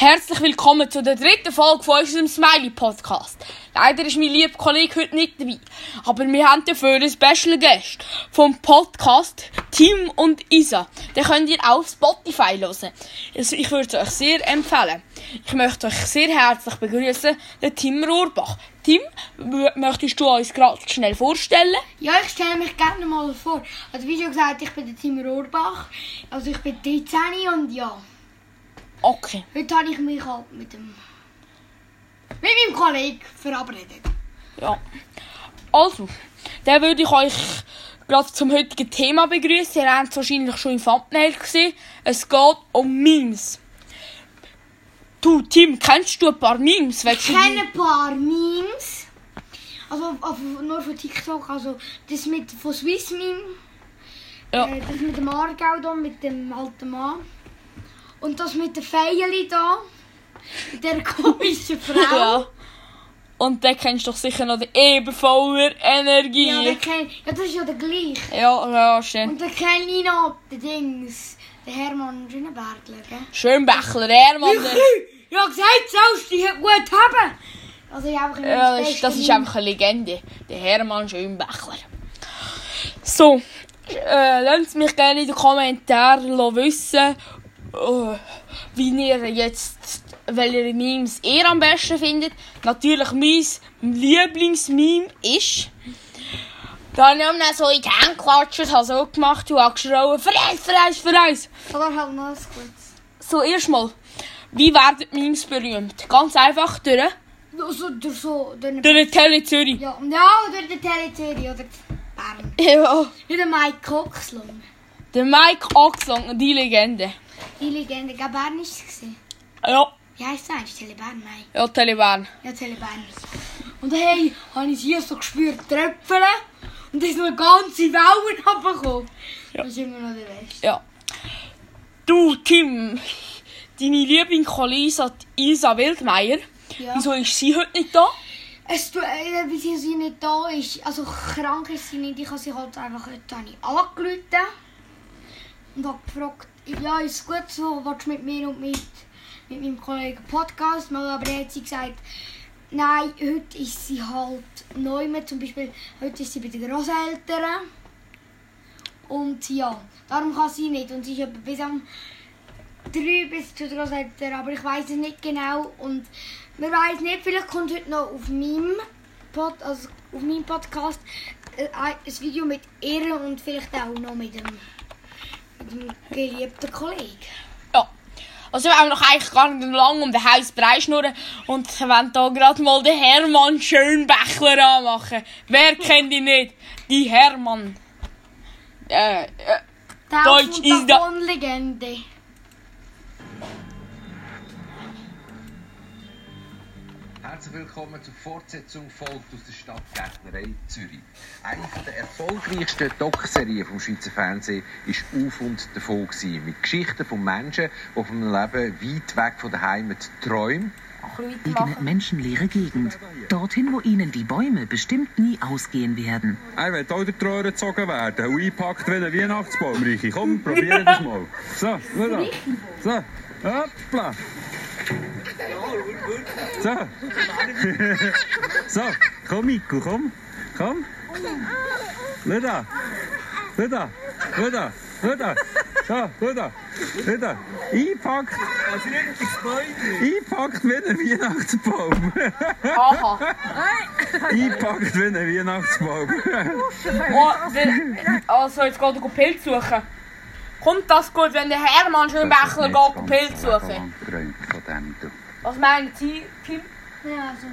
Herzlich willkommen zu der dritten Folge von unserem Smiley Podcast. Leider ist mein lieber Kollege heute nicht dabei, aber wir haben dafür einen Special Guest vom Podcast Tim und Isa. Den könnt ihr auf Spotify hören. Also ich würde es euch sehr empfehlen. Ich möchte euch sehr herzlich begrüßen, den Tim Rohrbach. Tim, möchtest du uns gerade schnell vorstellen? Ja, ich stelle mich gerne mal vor. Also wie schon gesagt, ich bin der Tim Rohrbach. Also ich bin 13 und ja. Okay. Heute habe ich mich halt mit dem mit meinem Kollegen verabredet. Ja. Also, dann würde ich euch gerade zum heutigen Thema begrüßen. Ihr habt es wahrscheinlich schon im Thumbnail gesehen. Es geht um Memes. Du, Tim, kennst du ein paar Memes? Ich kenne ein paar Memes. Also, nur von TikTok. Also das mit von Swiss Meme. Ja. Äh, das mit dem Aargau da, mit dem alten Mann. Und das mit der Feili da. Der komischen Frau. Ja. Und den kennst du doch sicher noch, den eben voller Energie. Ja, den kenn, ja, das ist ja der gleiche. Ja, ja, schön. Und dann kenne ich noch den Dings, den Hermann Schönenbergler, gell? Schönbächler, Hermann. der- Ja, gesagt, sollst du die gut haben. Also ich einfach Ja, das, ist, das ist einfach eine Legende. Der Hermann Schönbächler. So, äh, lasst mich gerne in den Kommentaren wissen, äh, wie ihr jetzt, welche Memes ihr am besten findet. Natürlich mein Lieblingsmeme ist, da habe ich so in die Hände geklatscht, habe so gemacht und habe geschrien, Vereins, Vereins, Vereins. Oder halt noch Gutes. So, erstmal, wie werden Memes berühmt? Ganz einfach durch, Also durch so... Durch durch Tele Zürich. ja, ja, durch den oder Bern. Ja. Wie der Mike Coxlung. Der Mike Oxlong, die Legende. Die Legende, ist es gewesen. Ja, Wie heisst es eigentlich? Tele Bern? Nein. ja, Taliban. Ja, Tele Bern. Und hey, habe ich hier so gespürt, Tröpfeln. Und da ist noch eine ganze Wellen abgekommen. Ja. Das ist immer noch der Rest. Ja. Du, Tim, deine Lieblingskollegin Isa, Isa Wildmeier, Ja. wieso ist sie heute nicht da? Es tut, äh, wie sie, nicht da ist, also krank ist sie nicht, ich habe sie halt einfach heute angerufen und habe gefragt, ja ist gut so, willst du mit mir und mit, mit meinem Kollegen Podcast machen, aber dann hat sie gesagt, nein, heute ist sie halt neu mit, zum Beispiel heute ist sie bei den Großeltern und ja, darum kann sie nicht. Und sie ist etwa bis am 3 bis zu den Großeltern, aber ich weiß es nicht genau. Und man weiß nicht, vielleicht kommt heute noch auf meinem, Pod, also auf meinem Podcast äh, ein Video mit ihr und vielleicht auch noch mit dem, geliebten Kollegen. Ja. Also wir haben noch eigentlich gar nicht lange um den heißen Brei schnurren und wollen da gerade mal den Hermann Schönbächler anmachen. Wer kennt ihn nicht? Die Hermann. Äh, äh, Deutsch ist da- Legende. Herzlich willkommen zur Fortsetzung folgt aus der Stadtgärtnerei Zürich. Eine der erfolgreichsten Doc-Serien vom Schweizer Fernsehen war Auf und davon gewesen, mit Geschichten von Menschen, die von einem Leben weit weg von der Heimat träumen. Eine menschenleere Gegend. Dorthin, wo ihnen die Bäume bestimmt nie ausgehen werden. Er wird auch die Röhre gezogen werden und eingepackt wie ein Weihnachtsbaum, Richi. Komm, probier das mal. So, da. So, hoppla. So. so, komm, Miku, komm. Komm. Schau da. Schau da. Schau da. Schau da. So, schau da. Schau da. Eingepackt. Eingepackt wie ein Weihnachtsbaum. aha. Eingepackt wie ein Weihnachtsbaum. Oh, der, also jetzt geht er Pilz suchen. Kommt das gut, wenn der Hermann Schönbächler geht Pilz suchen? Was meinen Sie, Tim? Ja, also.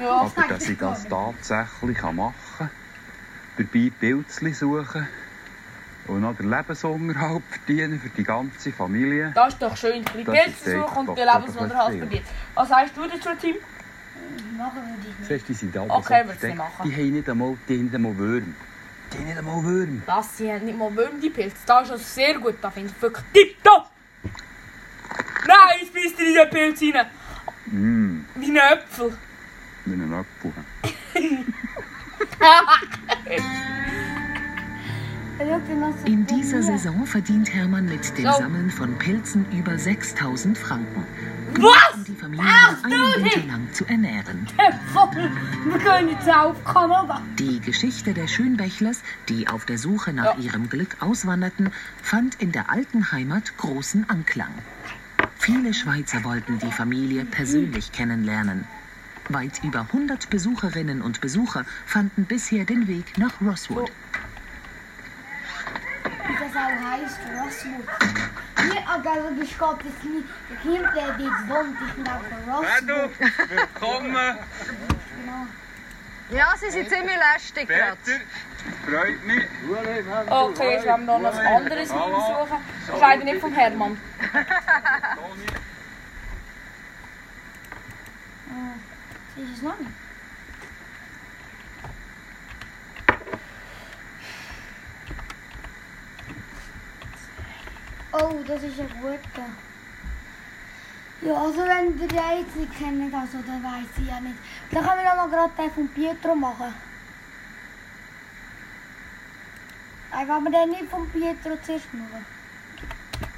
Ja. Aber dass ich das tatsächlich machen kann, dabei Pilzli suchen und noch den Lebensunterhalt verdienen für die ganze Familie. Das ist doch schön. Die Pilze suchen und den Lebensunterhalt verdienen. Was sagst du dazu, Tim? Machen wir die nicht. Siehst du, die sind alle Okay, so versteckt. Die haben nicht einmal, die haben nicht einmal Würmer. Die haben nicht einmal Würmer. Das sie haben nicht mal Würm, die Pilze. Das ist schon sehr gut. Da finde ich wirklich tipptopp. Bist du in den Pilz rein. Mmh, Wie ein Äpfel. wie ein Apfel. In dieser Saison verdient Hermann mit dem So. Sammeln von Pilzen über 6000 Franken. Was? um die Familie einen Winter lang zu ernähren. Wir gehen jetzt auf Kanada. Die Geschichte der Schönbächlers, die auf der Suche nach Ja. ihrem Glück auswanderten, fand in der alten Heimat großen Anklang. Viele Schweizer wollten die Familie persönlich kennenlernen. Weit über 100 Besucherinnen und Besucher fanden bisher den Weg nach Rosswood. Wie das auch heisst, Rosswood. Hier, also bist Gott jetzt nicht. Der Kind, der ich bin auch von Rosswood. willkommen. Ja, sie sind ziemlich lästig gerade. freut mich. Okay, werden wir noch ein anderes Video suchen. Das ist leider nicht vom Hermann. Das ist es noch nicht. Oh, das ist ein guter. Ja, also wenn ihr den jetzt nicht kennt, also, dann weiss ich ja nicht. Dann können wir noch gerade den von Pietro machen. Nein, wollen wir den nicht von Pietro zuerst machen?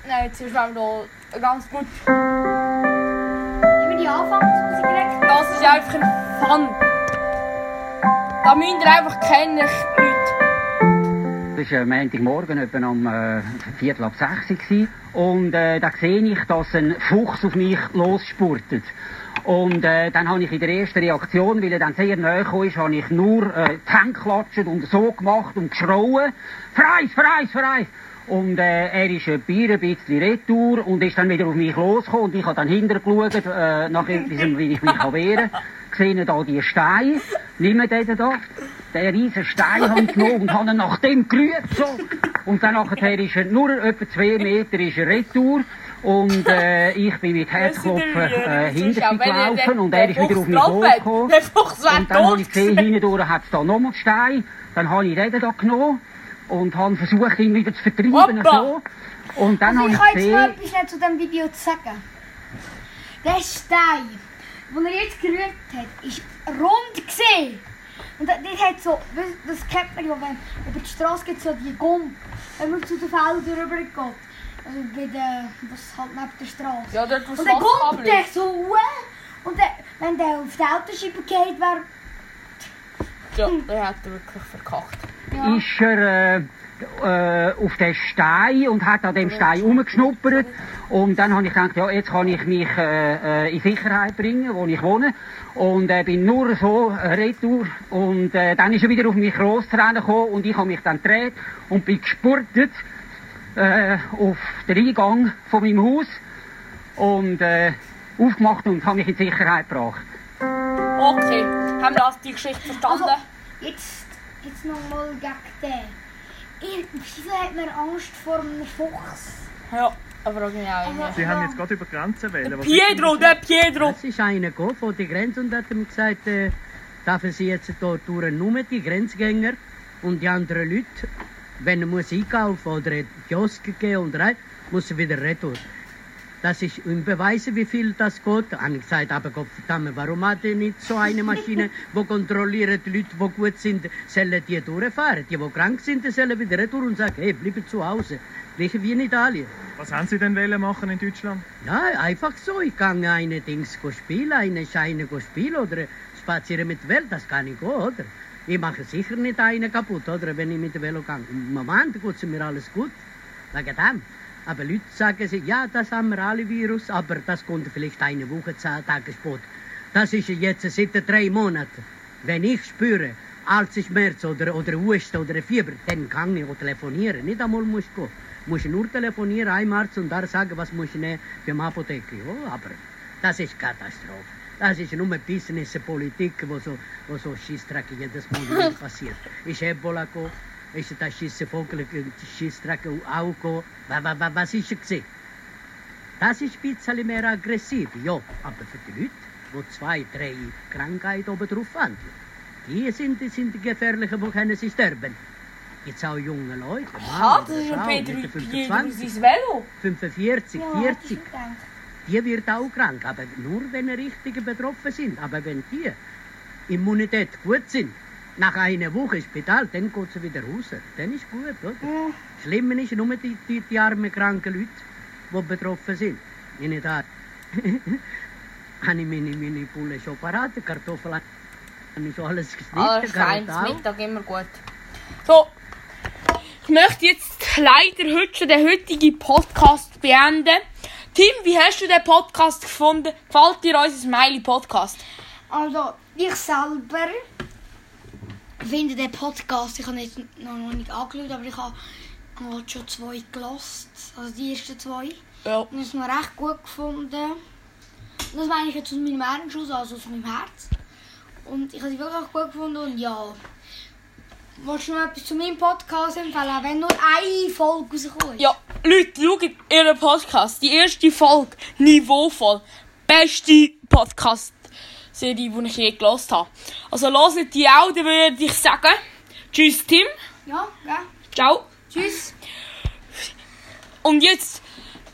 Nein, jetzt ist wir noch ganz gut. Immer die Anfangsmusik direkt. Das ist einfach ein Fun. Da müsst ihr einfach kennen, war äh, Montagmorgen, etwa um äh, Viertel ab sechs. gewesen. Und äh, da sehe ich, dass ein Fuchs auf mich losspurtet. Und äh, dann habe ich in der ersten Reaktion, weil er dann sehr nahe kam, habe ich nur äh, die geklatscht und so gemacht und geschrauen. Freis, freis, freis! Und äh, er ist ein Bier ein bisschen retour und ist dann wieder auf mich losgekommen. Und ich habe dann hinterher geschaut, äh, nach etwas, wie ich mich wehren kann. Gesehen da die Steine. Nimm den da. Den riesen Stein habe ich genommen und habe ihn nach dem gerührt. So. Und dann nachher ist er nur etwa zwei Meter ist er retour. Und äh, ich bin mit Herzklopfen äh, hinter ihm gelaufen und er ist wieder auf mich. Der wäre Und dann habe ich tot gesehen, hinten hat es da nochmal Stein. Dann habe ich den da genommen und habe versucht, ihn wieder zu vertreiben. So. Und dann Also habe ich ich kann jetzt noch gesehen, etwas zu diesem Video zu sagen. Der Stein, den er jetzt gerührt hat, ist rund gesehen. Und das hat so, das, kennt man ja, wenn über die Straße geht, so die Gump, wenn man zu den Feldern rüber geht. Also bei der, was halt neben der Straße. Ja, dort wo Und dann kommt der so hoch. Und der, wenn der auf die Autoscheibe geht, wäre Ja, der hat er wirklich verkackt. ja. ist er äh, äh, auf den Stein und hat an dem Stein rumgeschnuppert. Und dann habe ich gedacht, ja, jetzt kann ich mich äh, äh, in Sicherheit bringen, wo ich wohne. Und äh, bin nur so retour. Und äh, dann ist er wieder auf mich loszurennen gekommen und ich habe mich dann gedreht und bin gespurtet äh, auf den Eingang von meinem Haus und äh, aufgemacht und habe mich in Sicherheit gebracht. Okay, haben wir das die Geschichte verstanden? Also, jetzt, jetzt nochmal gegen den. Ich, wieso hat man Angst vor einem Fuchs? ja, aber auch genau. Sie haben jetzt gerade über Grenzen wählen. Pietro, der Pietro. Es ist einer gekommen von der Grenze und hat ihm gesagt, äh, dürfen sie jetzt dort durch nur die Grenzgänger und die anderen Leute, wenn er muss einkaufen oder in die Kiosk gehen und rein, muss er wieder retour. Das ist im Beweisen, wie viel das geht. Habe ich gesagt, aber Gott verdammt, warum hat er nicht so eine Maschine, die kontrolliert, die Leute, die gut sind, sollen die durchfahren. Die, die krank sind, die sollen wieder retour und sagen, hey, bleibt zu Hause. Gleich wie in Italien. Was haben Sie denn wollen machen in Deutschland? Ja, einfach so. Ich kann eine Dings spielen, eine Scheine spielen oder spazieren mit der Welt, das kann ich auch, oder? Ich mache sicher nicht eine kaputt, oder? Wenn ich mit dem Velo gehe. Im Moment geht es mir alles gut. Wegen dem. Aber Leute sagen sich, ja, das haben wir alle Virus, aber das kommt vielleicht eine Woche, zehn Tage später. Das ist jetzt seit drei Monaten. Wenn ich spüre, Halsschmerz oder, oder Husten oder Fieber, dann kann ich auch telefonieren. Nicht einmal muss ich gehen. Muss nur telefonieren, einem Arzt und da sagen, was muss ich nehmen beim Apotheker. Ja, aber das ist Katastrophe. Das ist nur Business, Politik, wo so, wo so Schissdreck jedes Mal passiert. Ist Ebola gekommen, ist das Schissvogel, Schissdreck auch gekommen. Was, was, was ist er gewesen? Das ist ein bisschen mehr aggressiv, ja. Aber für die Leute, die zwei, drei Krankheiten oben drauf haben, die sind, die sind die gefährlichen, die können sie sterben. Jetzt auch junge Leute. Ah, Mann das ist ein Pietro 25, sein Velo. 45, Ja, hätte ich 40. schon gedacht. Die wird auch krank, aber nur wenn die Richtigen betroffen sind. Aber wenn die Immunität gut sind, nach einer Woche im Spital, dann geht sie wieder raus. Dann ist gut, oder? Ja. Schlimm ist nur die, die, die armen, kranken Leute, die betroffen sind. In Italien. habe ich meine, meine Pulle schon parat, Kartoffeln habe ich schon alles geschnitten. Alles fein, Karotau. zum Mittag immer gut. So, ich möchte jetzt leider heute schon den heutigen Podcast beenden. Tim, wie hast du den Podcast gefunden? Gefällt dir unser Smiley-Podcast? Also, ich selber finde den Podcast, ich habe jetzt noch noch nicht angeschaut, aber ich habe habe schon zwei gelost, also die ersten zwei. Ja. Und das mir recht gut gefunden. Und das meine ich jetzt aus meinem Ernst also aus meinem Herz. Und ich habe sie wirklich gut gefunden und ja. Willst du noch etwas zu meinem Podcast empfehlen, wenn nur eine Folge rauskommt? Ja, Leute, schaut ihren Podcast. Die erste Folge, niveauvoll. Beste Podcast-Serie, die ich je gelost habe. Also hört die auch, dann würde ich sagen, tschüss Tim, Ja, ja. ciao. Tschüss. Und jetzt,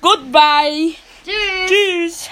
goodbye. Tschüss. Tschüss.